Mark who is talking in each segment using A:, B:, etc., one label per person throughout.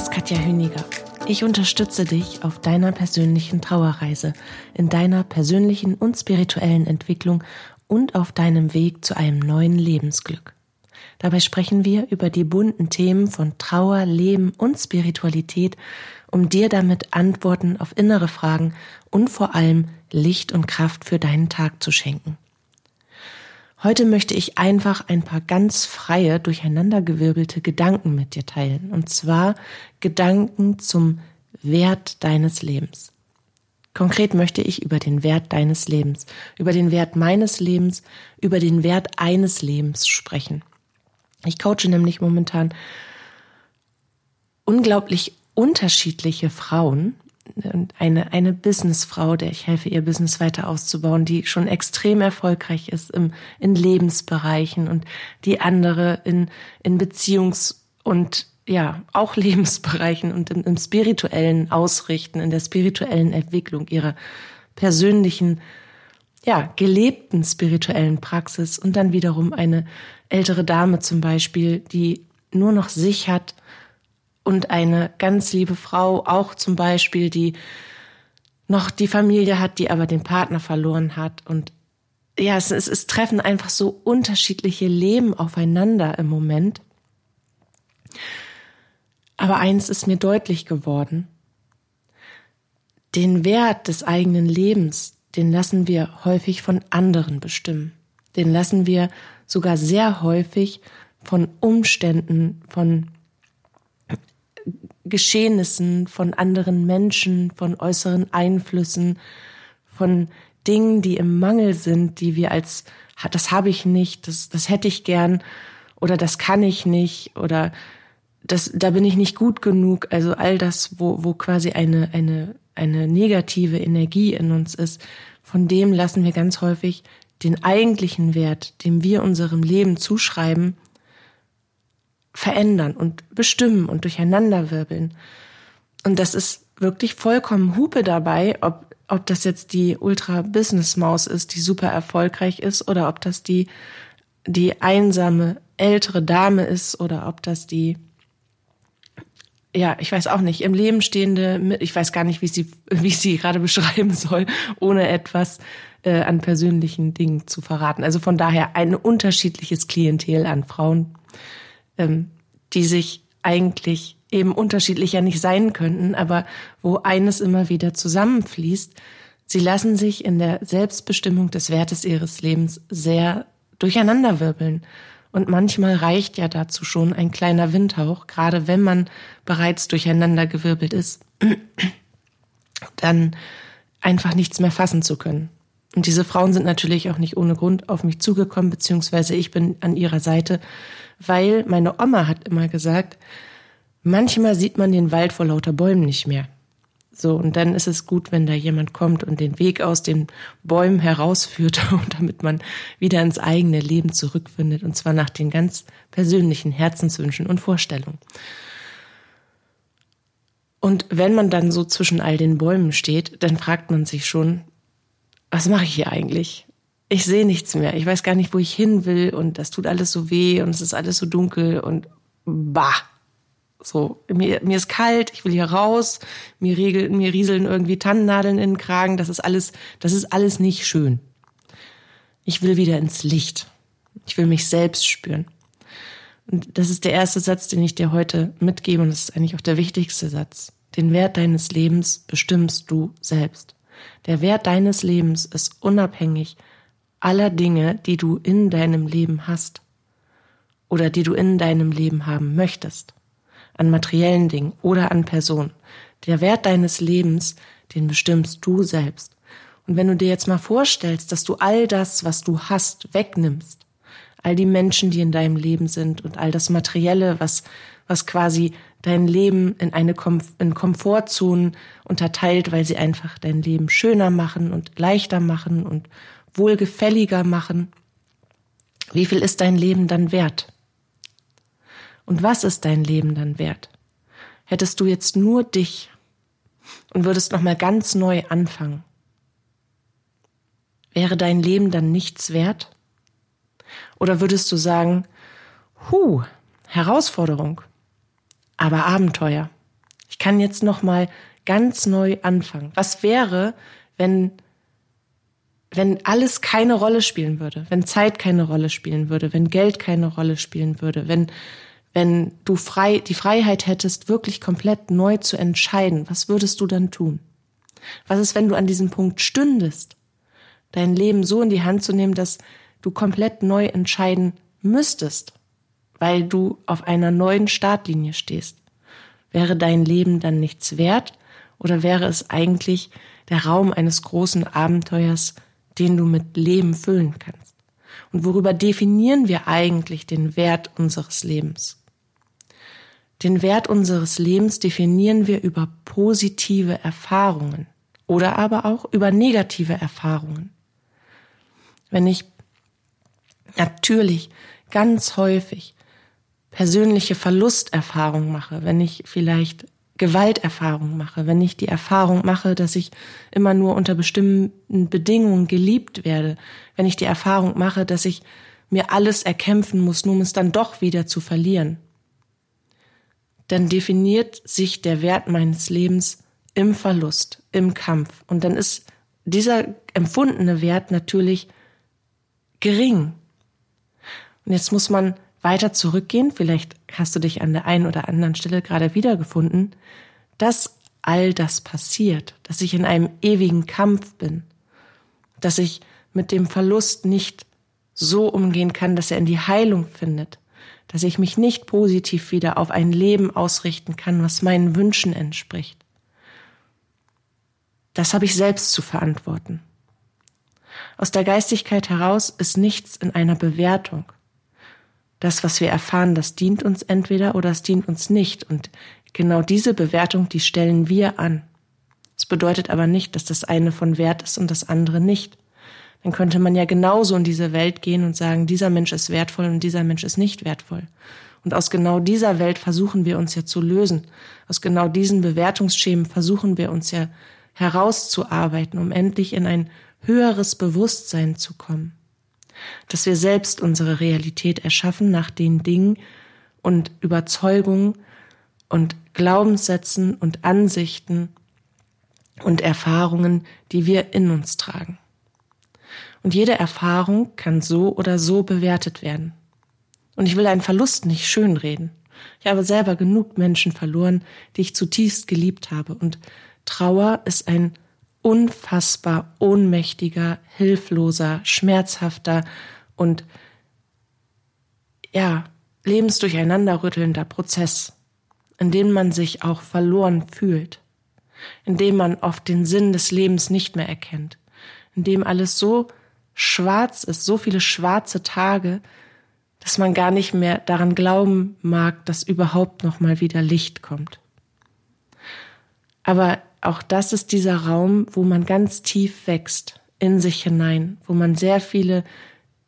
A: Ist Katja Hüniger. Ich unterstütze dich auf deiner persönlichen Trauerreise, in deiner persönlichen und spirituellen Entwicklung und auf deinem Weg zu einem neuen Lebensglück. Dabei sprechen wir über die bunten Themen von Trauer, Leben und Spiritualität, um dir damit Antworten auf innere Fragen und vor allem Licht und Kraft für deinen Tag zu schenken. Heute möchte ich einfach ein paar ganz freie, durcheinandergewirbelte Gedanken mit dir teilen. Und zwar Gedanken zum Wert deines Lebens. Konkret möchte ich über den Wert deines Lebens, über den Wert meines Lebens, über den Wert eines Lebens sprechen. Ich coache nämlich momentan unglaublich unterschiedliche Frauen eine, eine Businessfrau, der ich helfe, ihr Business weiter auszubauen, die schon extrem erfolgreich ist im, in Lebensbereichen und die andere in, in Beziehungs- und ja, auch Lebensbereichen und im, im spirituellen Ausrichten, in der spirituellen Entwicklung ihrer persönlichen, ja, gelebten spirituellen Praxis. Und dann wiederum eine ältere Dame zum Beispiel, die nur noch sich hat und eine ganz liebe Frau auch zum Beispiel, die noch die Familie hat, die aber den Partner verloren hat. Und ja, es, es, es treffen einfach so unterschiedliche Leben aufeinander im Moment. Aber eins ist mir deutlich geworden. Den Wert des eigenen Lebens, den lassen wir häufig von anderen bestimmen. Den lassen wir sogar sehr häufig von Umständen, von Geschehnissen, von anderen Menschen, von äußeren Einflüssen, von Dingen, die im Mangel sind, die wir als, das habe ich nicht, das, das hätte ich gern oder das kann ich nicht oder das, da bin ich nicht gut genug. Also all das, wo, wo quasi eine, eine, eine negative Energie in uns ist, von dem lassen wir ganz häufig den eigentlichen Wert, dem wir unserem Leben zuschreiben, verändern und bestimmen und durcheinanderwirbeln. Und das ist wirklich vollkommen Hupe dabei, ob, ob das jetzt die Ultra-Business-Maus ist, die super erfolgreich ist, oder ob das die, die einsame ältere Dame ist, oder ob das die, ja, ich weiß auch nicht, im Leben stehende, ich weiß gar nicht, wie sie, wie sie gerade beschreiben soll, ohne etwas äh, an persönlichen Dingen zu verraten. Also von daher ein unterschiedliches Klientel an Frauen ähm, die sich eigentlich eben unterschiedlicher nicht sein könnten, aber wo eines immer wieder zusammenfließt. Sie lassen sich in der Selbstbestimmung des Wertes ihres Lebens sehr durcheinanderwirbeln. Und manchmal reicht ja dazu schon ein kleiner Windhauch, gerade wenn man bereits durcheinandergewirbelt ist, dann einfach nichts mehr fassen zu können. Und diese Frauen sind natürlich auch nicht ohne Grund auf mich zugekommen, beziehungsweise ich bin an ihrer Seite, weil meine Oma hat immer gesagt, manchmal sieht man den Wald vor lauter Bäumen nicht mehr. So, und dann ist es gut, wenn da jemand kommt und den Weg aus den Bäumen herausführt, damit man wieder ins eigene Leben zurückfindet, und zwar nach den ganz persönlichen Herzenswünschen und Vorstellungen. Und wenn man dann so zwischen all den Bäumen steht, dann fragt man sich schon, was mache ich hier eigentlich? Ich sehe nichts mehr. Ich weiß gar nicht, wo ich hin will und das tut alles so weh und es ist alles so dunkel und bah. So, mir, mir ist kalt, ich will hier raus, mir, regeln, mir rieseln irgendwie Tannennadeln in den Kragen, das ist alles, das ist alles nicht schön. Ich will wieder ins Licht. Ich will mich selbst spüren. Und das ist der erste Satz, den ich dir heute mitgebe und das ist eigentlich auch der wichtigste Satz. Den Wert deines Lebens bestimmst du selbst. Der Wert deines Lebens ist unabhängig aller Dinge, die du in deinem Leben hast oder die du in deinem Leben haben möchtest, an materiellen Dingen oder an Personen. Der Wert deines Lebens, den bestimmst du selbst. Und wenn du dir jetzt mal vorstellst, dass du all das, was du hast, wegnimmst, all die Menschen, die in deinem Leben sind und all das Materielle, was, was quasi dein Leben in eine Kom in Komfortzonen unterteilt, weil sie einfach dein Leben schöner machen und leichter machen und wohlgefälliger machen. Wie viel ist dein Leben dann wert? Und was ist dein Leben dann wert? Hättest du jetzt nur dich und würdest noch mal ganz neu anfangen, wäre dein Leben dann nichts wert? Oder würdest du sagen, hu, Herausforderung, aber Abenteuer. Ich kann jetzt noch mal ganz neu anfangen. Was wäre, wenn wenn alles keine Rolle spielen würde, wenn Zeit keine Rolle spielen würde, wenn Geld keine Rolle spielen würde, wenn wenn du frei die Freiheit hättest, wirklich komplett neu zu entscheiden, was würdest du dann tun? Was ist, wenn du an diesem Punkt stündest, dein Leben so in die Hand zu nehmen, dass du komplett neu entscheiden müsstest, weil du auf einer neuen Startlinie stehst. Wäre dein Leben dann nichts wert oder wäre es eigentlich der Raum eines großen Abenteuers, den du mit Leben füllen kannst? Und worüber definieren wir eigentlich den Wert unseres Lebens? Den Wert unseres Lebens definieren wir über positive Erfahrungen oder aber auch über negative Erfahrungen. Wenn ich natürlich ganz häufig persönliche Verlusterfahrungen mache, wenn ich vielleicht Gewalterfahrungen mache, wenn ich die Erfahrung mache, dass ich immer nur unter bestimmten Bedingungen geliebt werde, wenn ich die Erfahrung mache, dass ich mir alles erkämpfen muss, nur um es dann doch wieder zu verlieren, dann definiert sich der Wert meines Lebens im Verlust, im Kampf. Und dann ist dieser empfundene Wert natürlich gering. Und jetzt muss man weiter zurückgehen, vielleicht hast du dich an der einen oder anderen Stelle gerade wiedergefunden, dass all das passiert, dass ich in einem ewigen Kampf bin, dass ich mit dem Verlust nicht so umgehen kann, dass er in die Heilung findet, dass ich mich nicht positiv wieder auf ein Leben ausrichten kann, was meinen Wünschen entspricht. Das habe ich selbst zu verantworten. Aus der Geistigkeit heraus ist nichts in einer Bewertung. Das, was wir erfahren, das dient uns entweder oder es dient uns nicht. Und genau diese Bewertung, die stellen wir an. Es bedeutet aber nicht, dass das eine von Wert ist und das andere nicht. Dann könnte man ja genauso in diese Welt gehen und sagen, dieser Mensch ist wertvoll und dieser Mensch ist nicht wertvoll. Und aus genau dieser Welt versuchen wir uns ja zu lösen. Aus genau diesen Bewertungsschemen versuchen wir uns ja herauszuarbeiten, um endlich in ein höheres Bewusstsein zu kommen dass wir selbst unsere Realität erschaffen nach den Dingen und Überzeugungen und Glaubenssätzen und Ansichten und Erfahrungen, die wir in uns tragen. Und jede Erfahrung kann so oder so bewertet werden. Und ich will einen Verlust nicht schönreden. Ich habe selber genug Menschen verloren, die ich zutiefst geliebt habe. Und Trauer ist ein unfassbar ohnmächtiger, hilfloser, schmerzhafter und ja, lebensdurcheinanderrüttelnder Prozess, in dem man sich auch verloren fühlt, in dem man oft den Sinn des Lebens nicht mehr erkennt, in dem alles so schwarz ist, so viele schwarze Tage, dass man gar nicht mehr daran glauben mag, dass überhaupt noch mal wieder Licht kommt. Aber auch das ist dieser Raum, wo man ganz tief wächst in sich hinein, wo man sehr viele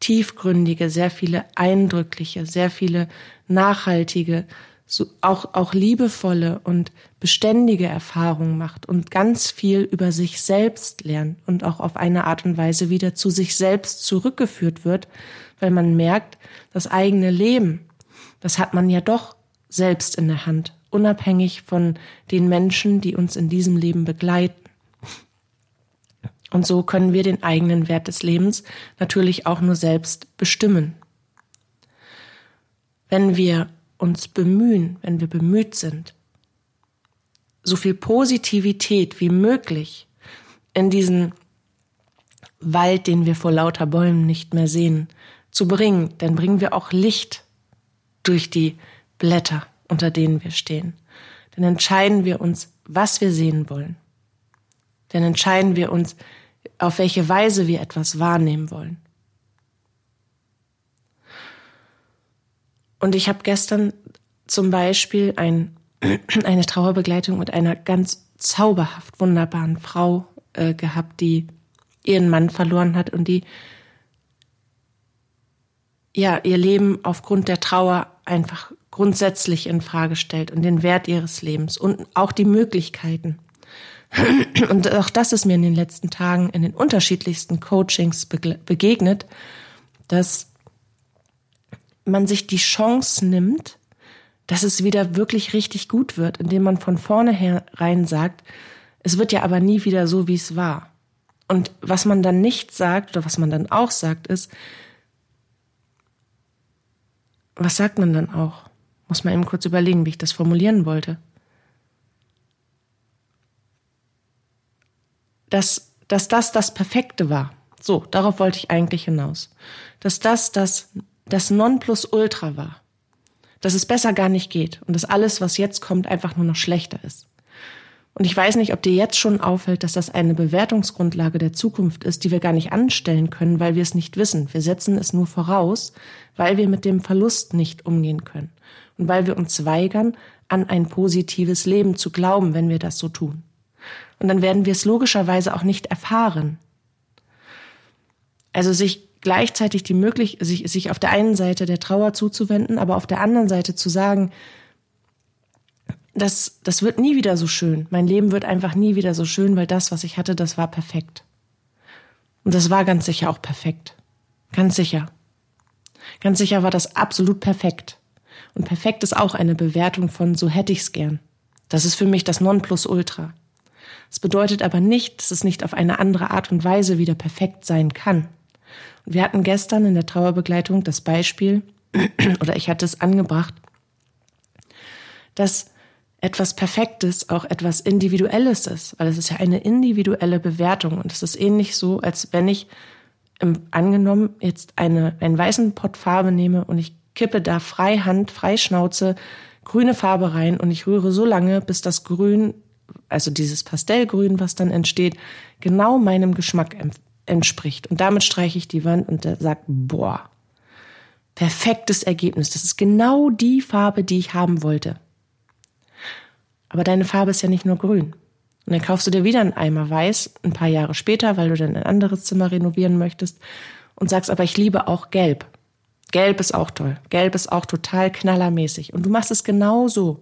A: tiefgründige, sehr viele eindrückliche, sehr viele nachhaltige, so auch, auch liebevolle und beständige Erfahrungen macht und ganz viel über sich selbst lernt und auch auf eine Art und Weise wieder zu sich selbst zurückgeführt wird, weil man merkt, das eigene Leben, das hat man ja doch selbst in der Hand unabhängig von den Menschen, die uns in diesem Leben begleiten. Und so können wir den eigenen Wert des Lebens natürlich auch nur selbst bestimmen. Wenn wir uns bemühen, wenn wir bemüht sind, so viel Positivität wie möglich in diesen Wald, den wir vor lauter Bäumen nicht mehr sehen, zu bringen, dann bringen wir auch Licht durch die Blätter unter denen wir stehen. Dann entscheiden wir uns, was wir sehen wollen. Dann entscheiden wir uns, auf welche Weise wir etwas wahrnehmen wollen. Und ich habe gestern zum Beispiel ein, eine Trauerbegleitung mit einer ganz zauberhaft wunderbaren Frau äh, gehabt, die ihren Mann verloren hat und die ja ihr Leben aufgrund der Trauer einfach grundsätzlich in Frage stellt und den Wert ihres Lebens und auch die Möglichkeiten. Und auch das ist mir in den letzten Tagen in den unterschiedlichsten Coachings begegnet, dass man sich die Chance nimmt, dass es wieder wirklich richtig gut wird, indem man von vornherein sagt, es wird ja aber nie wieder so, wie es war. Und was man dann nicht sagt oder was man dann auch sagt, ist, was sagt man dann auch? Muss man eben kurz überlegen, wie ich das formulieren wollte. Dass, dass das das Perfekte war. So, darauf wollte ich eigentlich hinaus. Dass das das, das Nonplusultra war. Dass es besser gar nicht geht und dass alles, was jetzt kommt, einfach nur noch schlechter ist. Und ich weiß nicht, ob dir jetzt schon auffällt, dass das eine Bewertungsgrundlage der Zukunft ist, die wir gar nicht anstellen können, weil wir es nicht wissen. Wir setzen es nur voraus, weil wir mit dem Verlust nicht umgehen können und weil wir uns weigern, an ein positives Leben zu glauben, wenn wir das so tun. Und dann werden wir es logischerweise auch nicht erfahren. Also sich gleichzeitig die Möglichkeit, sich, sich auf der einen Seite der Trauer zuzuwenden, aber auf der anderen Seite zu sagen, das, das wird nie wieder so schön. Mein Leben wird einfach nie wieder so schön, weil das, was ich hatte, das war perfekt. Und das war ganz sicher auch perfekt. Ganz sicher. Ganz sicher war das absolut perfekt. Und perfekt ist auch eine Bewertung von so hätte ich's gern. Das ist für mich das Nonplusultra. Es bedeutet aber nicht, dass es nicht auf eine andere Art und Weise wieder perfekt sein kann. Und wir hatten gestern in der Trauerbegleitung das Beispiel, oder ich hatte es angebracht, dass etwas Perfektes auch etwas Individuelles ist, weil es ist ja eine individuelle Bewertung und es ist ähnlich so, als wenn ich im, angenommen jetzt eine, einen weißen Pott Farbe nehme und ich kippe da freihand, freischnauze grüne Farbe rein und ich rühre so lange, bis das Grün, also dieses Pastellgrün, was dann entsteht, genau meinem Geschmack entspricht. Und damit streiche ich die Wand und sage, boah, perfektes Ergebnis. Das ist genau die Farbe, die ich haben wollte. Aber deine Farbe ist ja nicht nur grün. Und dann kaufst du dir wieder einen Eimer weiß, ein paar Jahre später, weil du dann ein anderes Zimmer renovieren möchtest und sagst, aber ich liebe auch gelb. Gelb ist auch toll. Gelb ist auch total knallermäßig. Und du machst es genau so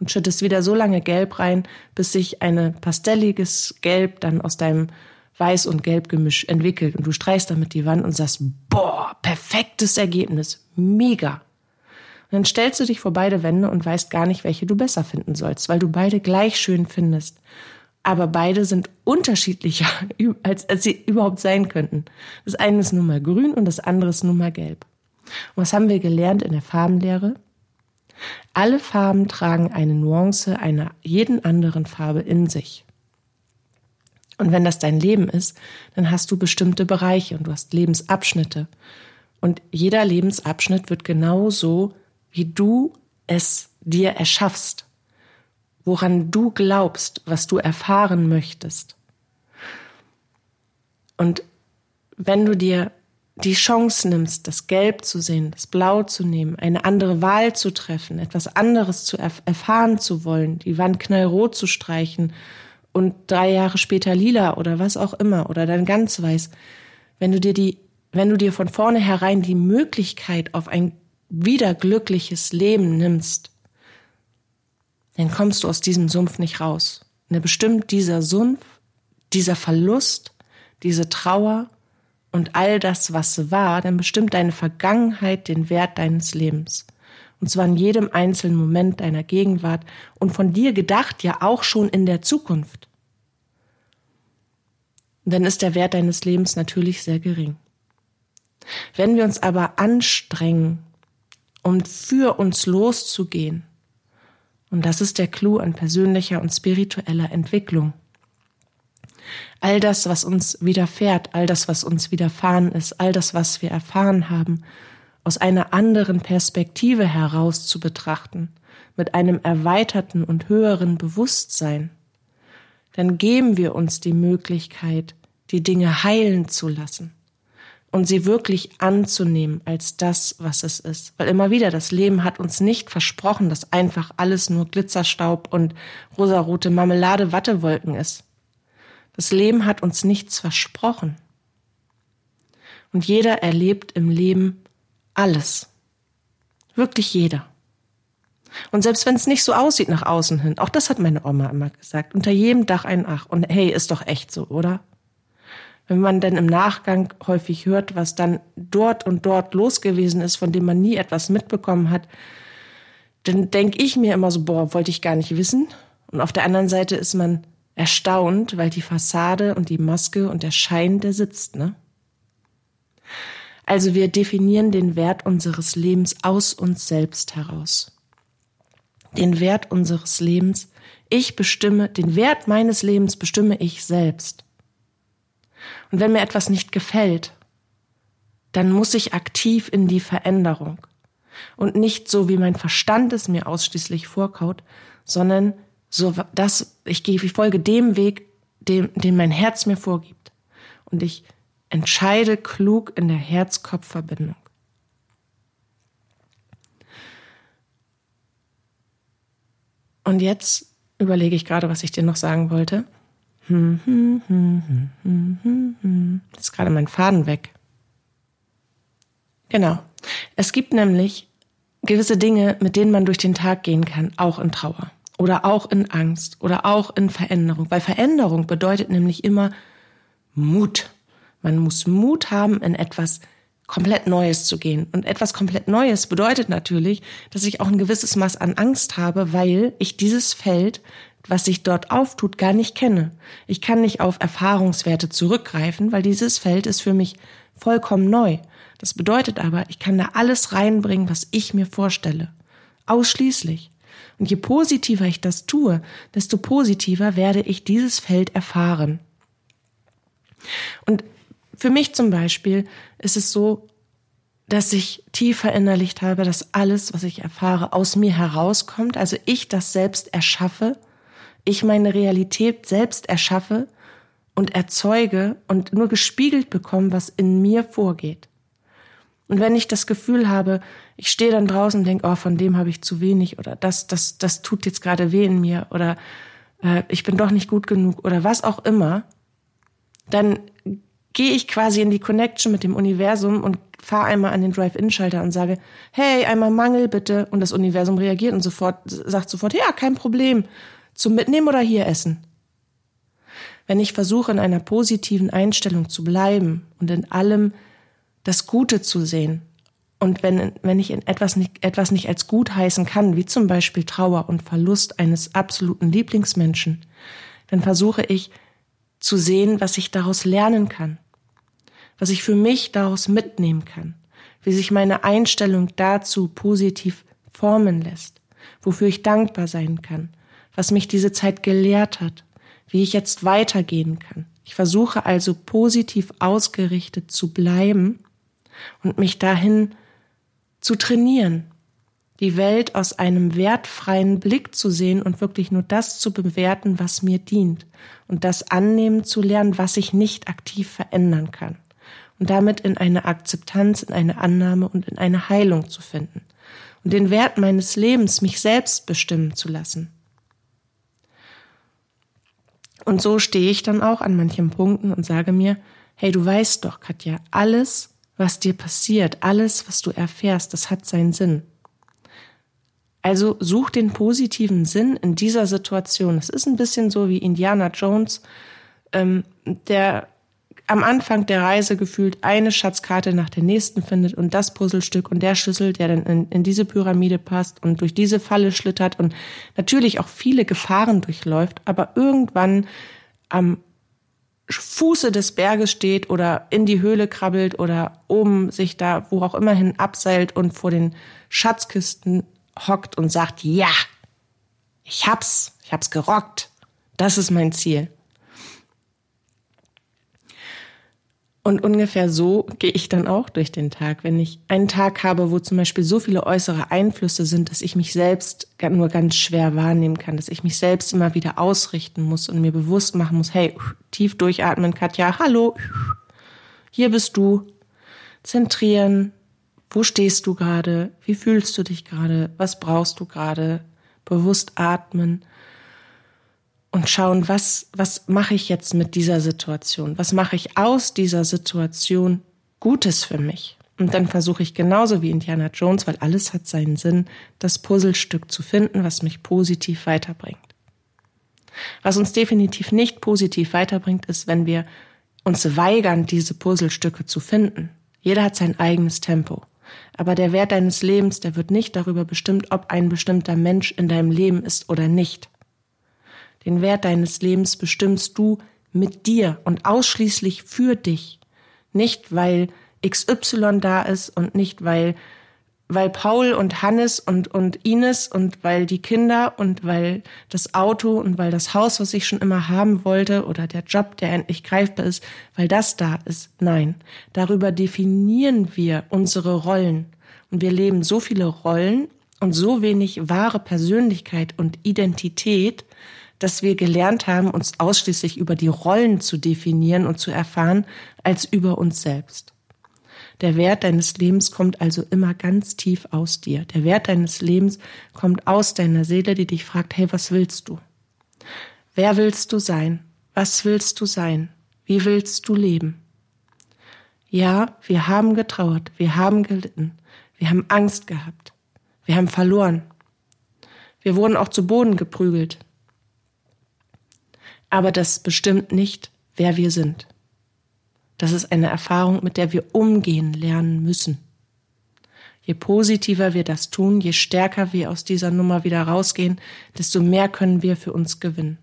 A: und schüttest wieder so lange Gelb rein, bis sich ein pastelliges Gelb dann aus deinem Weiß- und Gelb-Gemisch entwickelt und du streichst damit die Wand und sagst, boah, perfektes Ergebnis, mega. Und dann stellst du dich vor beide Wände und weißt gar nicht, welche du besser finden sollst, weil du beide gleich schön findest. Aber beide sind unterschiedlicher, als, als sie überhaupt sein könnten. Das eine ist nun mal grün und das andere ist nun mal gelb. Und was haben wir gelernt in der Farbenlehre? Alle Farben tragen eine Nuance einer jeden anderen Farbe in sich. Und wenn das dein Leben ist, dann hast du bestimmte Bereiche und du hast Lebensabschnitte. Und jeder Lebensabschnitt wird genauso wie du es dir erschaffst, woran du glaubst, was du erfahren möchtest. Und wenn du dir die Chance nimmst, das Gelb zu sehen, das Blau zu nehmen, eine andere Wahl zu treffen, etwas anderes zu erf erfahren zu wollen, die Wand knallrot zu streichen und drei Jahre später lila oder was auch immer oder dann ganz weiß, wenn du dir die, wenn du dir von vornherein die Möglichkeit auf ein wieder glückliches Leben nimmst, dann kommst du aus diesem Sumpf nicht raus. Und bestimmt dieser Sumpf, dieser Verlust, diese Trauer und all das, was war, dann bestimmt deine Vergangenheit den Wert deines Lebens. Und zwar in jedem einzelnen Moment deiner Gegenwart und von dir gedacht ja auch schon in der Zukunft. Und dann ist der Wert deines Lebens natürlich sehr gering. Wenn wir uns aber anstrengen, um für uns loszugehen. Und das ist der Clou an persönlicher und spiritueller Entwicklung. All das, was uns widerfährt, all das, was uns widerfahren ist, all das, was wir erfahren haben, aus einer anderen Perspektive heraus zu betrachten, mit einem erweiterten und höheren Bewusstsein, dann geben wir uns die Möglichkeit, die Dinge heilen zu lassen. Und sie wirklich anzunehmen als das, was es ist. Weil immer wieder, das Leben hat uns nicht versprochen, dass einfach alles nur Glitzerstaub und rosarote Marmelade Wattewolken ist. Das Leben hat uns nichts versprochen. Und jeder erlebt im Leben alles. Wirklich jeder. Und selbst wenn es nicht so aussieht nach außen hin, auch das hat meine Oma immer gesagt, unter jedem Dach ein Ach. Und hey, ist doch echt so, oder? Wenn man dann im Nachgang häufig hört, was dann dort und dort los gewesen ist, von dem man nie etwas mitbekommen hat, dann denke ich mir immer so, boah, wollte ich gar nicht wissen. Und auf der anderen Seite ist man erstaunt, weil die Fassade und die Maske und der Schein, der sitzt, ne? Also wir definieren den Wert unseres Lebens aus uns selbst heraus. Den Wert unseres Lebens, ich bestimme, den Wert meines Lebens bestimme ich selbst. Und wenn mir etwas nicht gefällt, dann muss ich aktiv in die Veränderung. Und nicht so, wie mein Verstand es mir ausschließlich vorkaut, sondern so, dass ich folge dem Weg, dem, den mein Herz mir vorgibt. Und ich Entscheide klug in der Herz-Kopf-Verbindung. Und jetzt überlege ich gerade, was ich dir noch sagen wollte. Jetzt ist gerade mein Faden weg. Genau. Es gibt nämlich gewisse Dinge, mit denen man durch den Tag gehen kann, auch in Trauer oder auch in Angst oder auch in Veränderung, weil Veränderung bedeutet nämlich immer Mut. Man muss Mut haben, in etwas komplett Neues zu gehen. Und etwas komplett Neues bedeutet natürlich, dass ich auch ein gewisses Maß an Angst habe, weil ich dieses Feld, was sich dort auftut, gar nicht kenne. Ich kann nicht auf Erfahrungswerte zurückgreifen, weil dieses Feld ist für mich vollkommen neu. Das bedeutet aber, ich kann da alles reinbringen, was ich mir vorstelle. Ausschließlich. Und je positiver ich das tue, desto positiver werde ich dieses Feld erfahren. Und für mich zum Beispiel ist es so, dass ich tief verinnerlicht habe, dass alles, was ich erfahre, aus mir herauskommt, also ich das selbst erschaffe, ich meine Realität selbst erschaffe und erzeuge und nur gespiegelt bekomme, was in mir vorgeht. Und wenn ich das Gefühl habe, ich stehe dann draußen und denke, oh, von dem habe ich zu wenig oder das, das, das tut jetzt gerade weh in mir oder äh, ich bin doch nicht gut genug oder was auch immer, dann gehe ich quasi in die Connection mit dem Universum und fahre einmal an den Drive-In-Schalter und sage, hey, einmal Mangel bitte. Und das Universum reagiert und sofort, sagt sofort, ja, kein Problem. Zum Mitnehmen oder hier essen. Wenn ich versuche, in einer positiven Einstellung zu bleiben und in allem das Gute zu sehen, und wenn, wenn ich in etwas nicht, etwas nicht als gut heißen kann, wie zum Beispiel Trauer und Verlust eines absoluten Lieblingsmenschen, dann versuche ich zu sehen, was ich daraus lernen kann was ich für mich daraus mitnehmen kann, wie sich meine Einstellung dazu positiv formen lässt, wofür ich dankbar sein kann, was mich diese Zeit gelehrt hat, wie ich jetzt weitergehen kann. Ich versuche also positiv ausgerichtet zu bleiben und mich dahin zu trainieren, die Welt aus einem wertfreien Blick zu sehen und wirklich nur das zu bewerten, was mir dient und das annehmen zu lernen, was ich nicht aktiv verändern kann und damit in eine Akzeptanz, in eine Annahme und in eine Heilung zu finden und den Wert meines Lebens mich selbst bestimmen zu lassen. Und so stehe ich dann auch an manchen Punkten und sage mir, hey, du weißt doch, Katja, alles, was dir passiert, alles, was du erfährst, das hat seinen Sinn. Also such den positiven Sinn in dieser Situation. Es ist ein bisschen so wie Indiana Jones, ähm, der am Anfang der Reise gefühlt eine Schatzkarte nach der nächsten findet und das Puzzlestück und der Schlüssel, der dann in, in diese Pyramide passt und durch diese Falle schlittert und natürlich auch viele Gefahren durchläuft, aber irgendwann am Fuße des Berges steht oder in die Höhle krabbelt oder oben sich da wo auch immer hin abseilt und vor den Schatzkisten hockt und sagt, ja, ich hab's, ich hab's gerockt. Das ist mein Ziel. Und ungefähr so gehe ich dann auch durch den Tag. Wenn ich einen Tag habe, wo zum Beispiel so viele äußere Einflüsse sind, dass ich mich selbst nur ganz schwer wahrnehmen kann, dass ich mich selbst immer wieder ausrichten muss und mir bewusst machen muss, hey, tief durchatmen, Katja, hallo, hier bist du. zentrieren. Wo stehst du gerade? Wie fühlst du dich gerade? Was brauchst du gerade? Bewusst atmen und schauen, was, was mache ich jetzt mit dieser Situation? Was mache ich aus dieser Situation Gutes für mich? Und dann versuche ich genauso wie Indiana Jones, weil alles hat seinen Sinn, das Puzzlestück zu finden, was mich positiv weiterbringt. Was uns definitiv nicht positiv weiterbringt, ist, wenn wir uns weigern, diese Puzzlestücke zu finden. Jeder hat sein eigenes Tempo. Aber der Wert deines Lebens, der wird nicht darüber bestimmt, ob ein bestimmter Mensch in deinem Leben ist oder nicht. Den Wert deines Lebens bestimmst du mit dir und ausschließlich für dich. Nicht, weil XY da ist und nicht, weil weil Paul und Hannes und, und Ines und weil die Kinder und weil das Auto und weil das Haus, was ich schon immer haben wollte oder der Job, der endlich greifbar ist, weil das da ist. Nein, darüber definieren wir unsere Rollen. Und wir leben so viele Rollen und so wenig wahre Persönlichkeit und Identität, dass wir gelernt haben, uns ausschließlich über die Rollen zu definieren und zu erfahren, als über uns selbst. Der Wert deines Lebens kommt also immer ganz tief aus dir. Der Wert deines Lebens kommt aus deiner Seele, die dich fragt, hey, was willst du? Wer willst du sein? Was willst du sein? Wie willst du leben? Ja, wir haben getrauert, wir haben gelitten, wir haben Angst gehabt, wir haben verloren. Wir wurden auch zu Boden geprügelt. Aber das bestimmt nicht, wer wir sind. Das ist eine Erfahrung, mit der wir umgehen lernen müssen. Je positiver wir das tun, je stärker wir aus dieser Nummer wieder rausgehen, desto mehr können wir für uns gewinnen.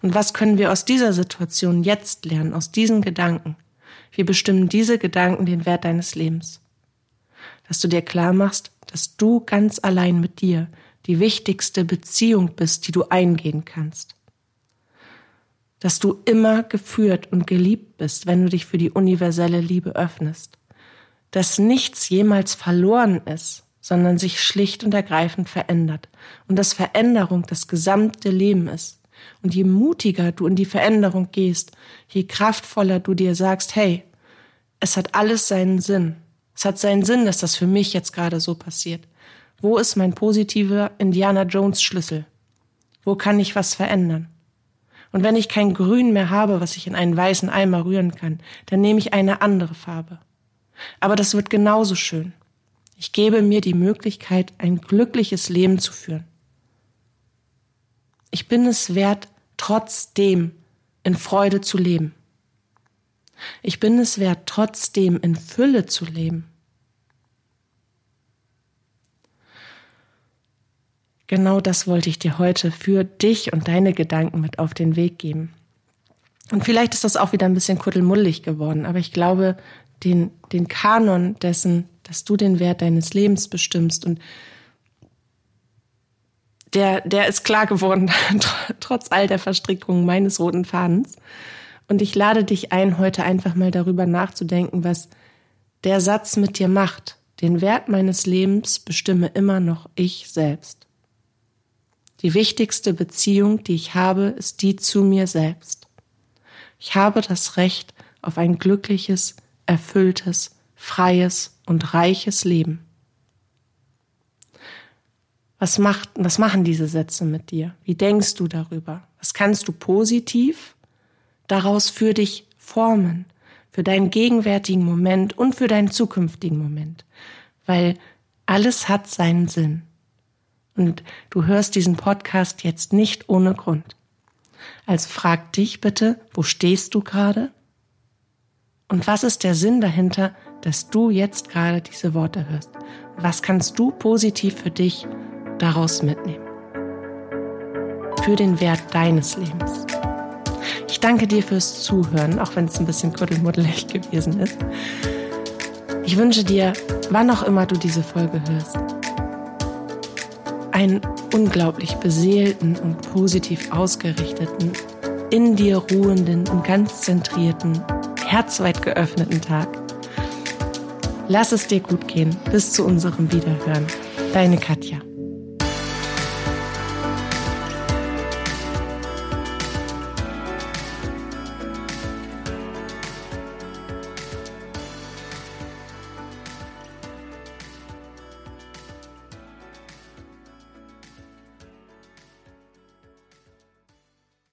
A: Und was können wir aus dieser Situation jetzt lernen, aus diesen Gedanken? Wir bestimmen diese Gedanken den Wert deines Lebens. Dass du dir klar machst, dass du ganz allein mit dir die wichtigste Beziehung bist, die du eingehen kannst dass du immer geführt und geliebt bist, wenn du dich für die universelle Liebe öffnest, dass nichts jemals verloren ist, sondern sich schlicht und ergreifend verändert und dass Veränderung das gesamte Leben ist. Und je mutiger du in die Veränderung gehst, je kraftvoller du dir sagst, hey, es hat alles seinen Sinn. Es hat seinen Sinn, dass das für mich jetzt gerade so passiert. Wo ist mein positiver Indiana Jones Schlüssel? Wo kann ich was verändern? Und wenn ich kein Grün mehr habe, was ich in einen weißen Eimer rühren kann, dann nehme ich eine andere Farbe. Aber das wird genauso schön. Ich gebe mir die Möglichkeit, ein glückliches Leben zu führen. Ich bin es wert, trotzdem in Freude zu leben. Ich bin es wert, trotzdem in Fülle zu leben. Genau das wollte ich dir heute für dich und deine Gedanken mit auf den Weg geben. Und vielleicht ist das auch wieder ein bisschen kuddelmullig geworden, aber ich glaube, den, den Kanon dessen, dass du den Wert deines Lebens bestimmst und der, der ist klar geworden, trotz all der Verstrickungen meines roten Fadens. Und ich lade dich ein, heute einfach mal darüber nachzudenken, was der Satz mit dir macht. Den Wert meines Lebens bestimme immer noch ich selbst. Die wichtigste Beziehung, die ich habe, ist die zu mir selbst. Ich habe das Recht auf ein glückliches, erfülltes, freies und reiches Leben. Was, macht, was machen diese Sätze mit dir? Wie denkst du darüber? Was kannst du positiv daraus für dich formen? Für deinen gegenwärtigen Moment und für deinen zukünftigen Moment? Weil alles hat seinen Sinn. Und du hörst diesen Podcast jetzt nicht ohne Grund. Also frag dich bitte, wo stehst du gerade? Und was ist der Sinn dahinter, dass du jetzt gerade diese Worte hörst? Was kannst du positiv für dich daraus mitnehmen? Für den Wert deines Lebens. Ich danke dir fürs Zuhören, auch wenn es ein bisschen kuddelmuddelig gewesen ist. Ich wünsche dir, wann auch immer du diese Folge hörst, einen unglaublich beseelten und positiv ausgerichteten, in dir ruhenden und ganz zentrierten, herzweit geöffneten Tag. Lass es dir gut gehen. Bis zu unserem Wiederhören. Deine Katja.